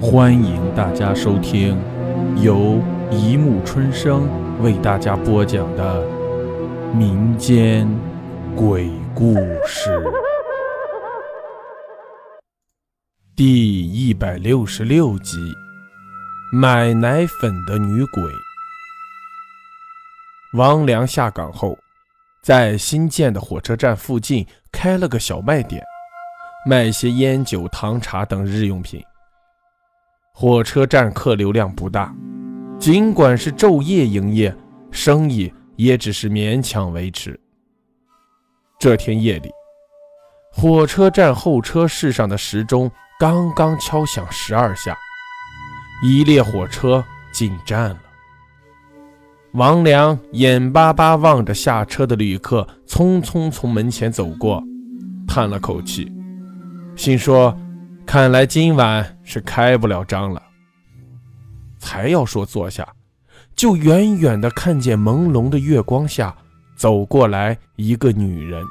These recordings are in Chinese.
欢迎大家收听由一木春生为大家播讲的民间鬼故事第一百六十六集：买奶粉的女鬼。王良下岗后，在新建的火车站附近开了个小卖点，卖些烟酒、糖茶等日用品。火车站客流量不大，尽管是昼夜营业，生意也只是勉强维持。这天夜里，火车站候车室上的时钟刚刚敲响十二下，一列火车进站了。王良眼巴巴望着下车的旅客，匆匆从门前走过，叹了口气，心说。看来今晚是开不了张了。才要说坐下，就远远的看见朦胧的月光下走过来一个女人。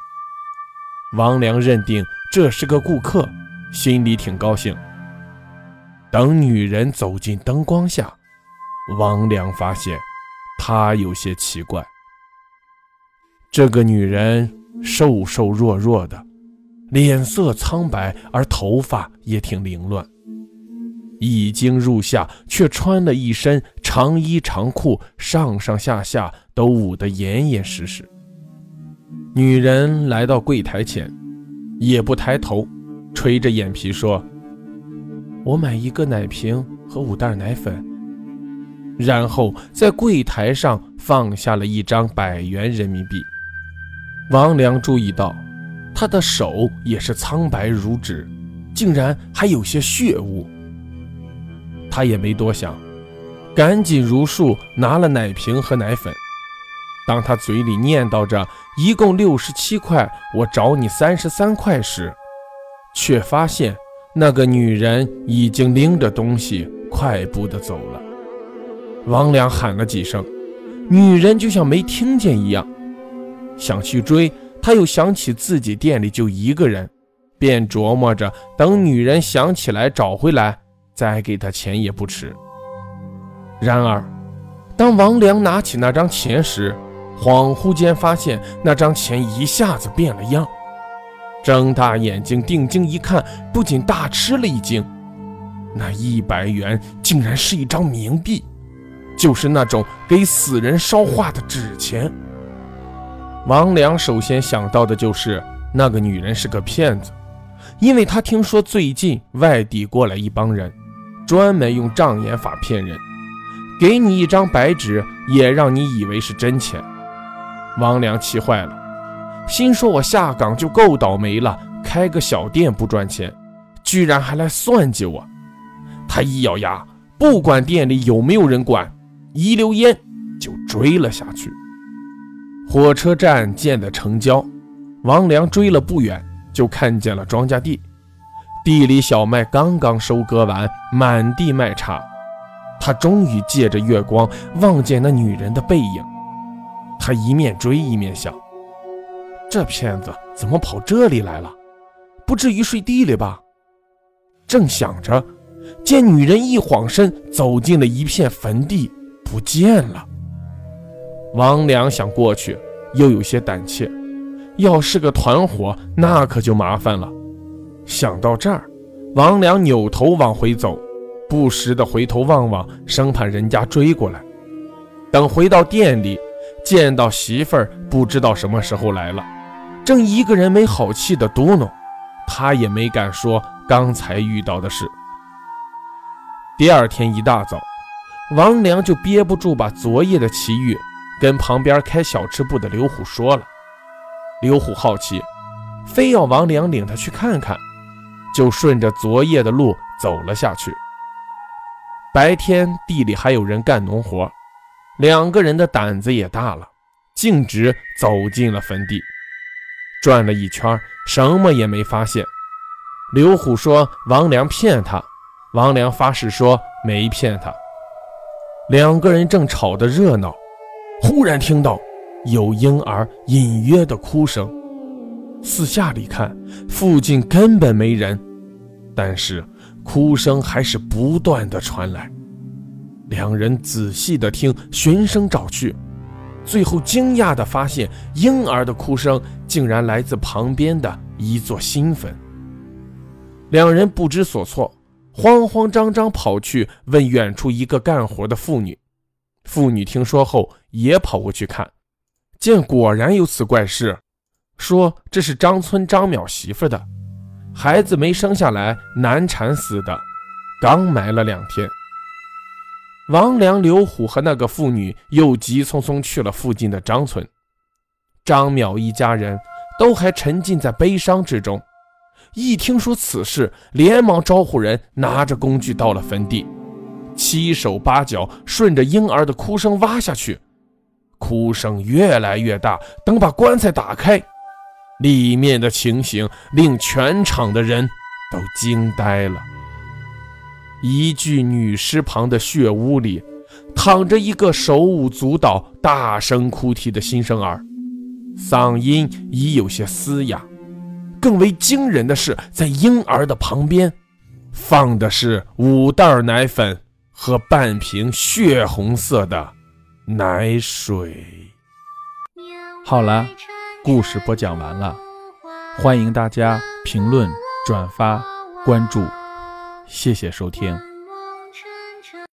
王良认定这是个顾客，心里挺高兴。等女人走进灯光下，王良发现她有些奇怪。这个女人瘦瘦弱弱的。脸色苍白，而头发也挺凌乱。已经入夏，却穿了一身长衣长裤，上上下下都捂得严严实实。女人来到柜台前，也不抬头，垂着眼皮说：“我买一个奶瓶和五袋奶粉。”然后在柜台上放下了一张百元人民币。王良注意到。他的手也是苍白如纸，竟然还有些血污。他也没多想，赶紧如数拿了奶瓶和奶粉。当他嘴里念叨着“一共六十七块，我找你三十三块”时，却发现那个女人已经拎着东西快步的走了。王良喊了几声，女人就像没听见一样，想去追。他又想起自己店里就一个人，便琢磨着等女人想起来找回来，再给他钱也不迟。然而，当王良拿起那张钱时，恍惚间发现那张钱一下子变了样，睁大眼睛定睛一看，不仅大吃了一惊，那一百元竟然是一张冥币，就是那种给死人烧化的纸钱。王良首先想到的就是那个女人是个骗子，因为他听说最近外地过来一帮人，专门用障眼法骗人，给你一张白纸，也让你以为是真钱。王良气坏了，心说：“我下岗就够倒霉了，开个小店不赚钱，居然还来算计我。”他一咬牙，不管店里有没有人管，一溜烟就追了下去。火车站建在城郊，王良追了不远，就看见了庄稼地。地里小麦刚刚收割完，满地麦茬。他终于借着月光望见那女人的背影。他一面追一面想：这骗子怎么跑这里来了？不至于睡地里吧？正想着，见女人一晃身走进了一片坟地，不见了。王良想过去，又有些胆怯。要是个团伙，那可就麻烦了。想到这儿，王良扭头往回走，不时的回头望望，生怕人家追过来。等回到店里，见到媳妇儿不知道什么时候来了，正一个人没好气的嘟囔，他也没敢说刚才遇到的事。第二天一大早，王良就憋不住把昨夜的奇遇。跟旁边开小吃部的刘虎说了，刘虎好奇，非要王良领他去看看，就顺着昨夜的路走了下去。白天地里还有人干农活，两个人的胆子也大了，径直走进了坟地，转了一圈，什么也没发现。刘虎说王良骗他，王良发誓说没骗他。两个人正吵得热闹。忽然听到有婴儿隐约的哭声，四下里看，附近根本没人，但是哭声还是不断的传来。两人仔细的听，循声找去，最后惊讶的发现，婴儿的哭声竟然来自旁边的一座新坟。两人不知所措，慌慌张张跑去问远处一个干活的妇女。妇女听说后也跑过去看，见果然有此怪事，说这是张村张淼媳妇的。孩子没生下来，难产死的，刚埋了两天。王良、刘虎和那个妇女又急匆匆去了附近的张村。张淼一家人都还沉浸在悲伤之中，一听说此事，连忙招呼人拿着工具到了坟地，七手八脚顺着婴儿的哭声挖下去，哭声越来越大。等把棺材打开，里面的情形令全场的人都惊呆了。一具女尸旁的血污里，躺着一个手舞足蹈、大声哭啼的新生儿，嗓音已有些嘶哑。更为惊人的是，在婴儿的旁边，放的是五袋奶粉和半瓶血红色的奶水。好了，故事播讲完了，欢迎大家评论、转发、关注。谢谢收听。